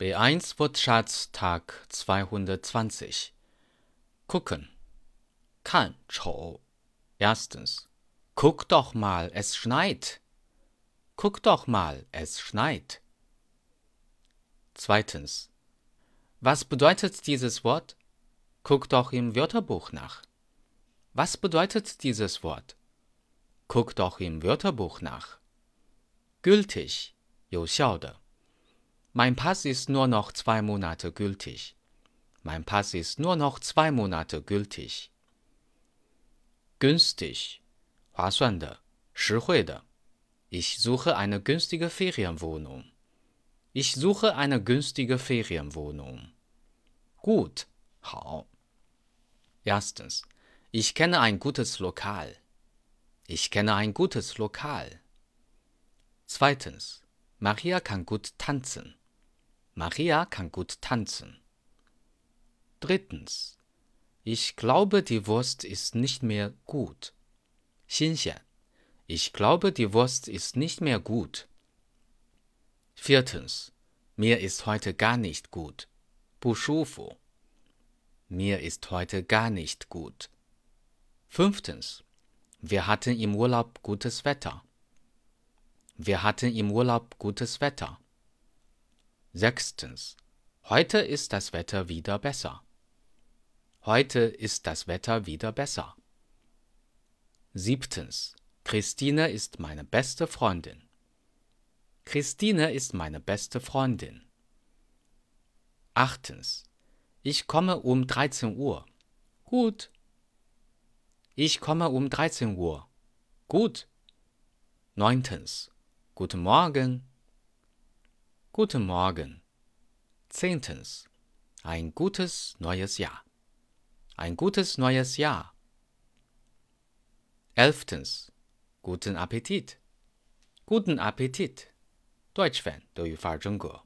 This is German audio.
B1 Wortschatz Tag 220 Gucken. Kann, Chou. Erstens. Guck doch mal, es schneit. Guck doch mal, es schneit. Zweitens. Was bedeutet dieses Wort? Guck doch im Wörterbuch nach. Was bedeutet dieses Wort? Guck doch im Wörterbuch nach. Gültig, 有效的。 mein Pass ist nur noch zwei Monate gültig. Mein Pass ist nur noch zwei Monate gültig. Günstig, 划算的,实惠的. Ich suche eine günstige Ferienwohnung. Ich suche eine günstige Ferienwohnung. Gut, 好. Erstens, ich kenne ein gutes Lokal. Ich kenne ein gutes Lokal. Zweitens, Maria kann gut tanzen. Maria kann gut tanzen. Drittens. Ich glaube, die Wurst ist nicht mehr gut. 新鲜. Ich glaube, die Wurst ist nicht mehr gut. Viertens. Mir ist heute gar nicht gut. 不舒服. Mir ist heute gar nicht gut. Fünftens. Wir hatten im Urlaub gutes Wetter. Wir hatten im Urlaub gutes Wetter. Sechstens. Heute ist das Wetter wieder besser. Heute ist das Wetter wieder besser. Siebtens. Christine ist meine beste Freundin. Christine ist meine beste Freundin. Achtens. Ich komme um 13 Uhr. Gut. Ich komme um 13 Uhr. Gut. Neuntens. Guten Morgen. Guten Morgen. Zehntens. Ein gutes neues Jahr. Ein gutes neues Jahr. Elftens. Guten Appetit. Guten Appetit. Deutsch-Fan 德语范儿真格。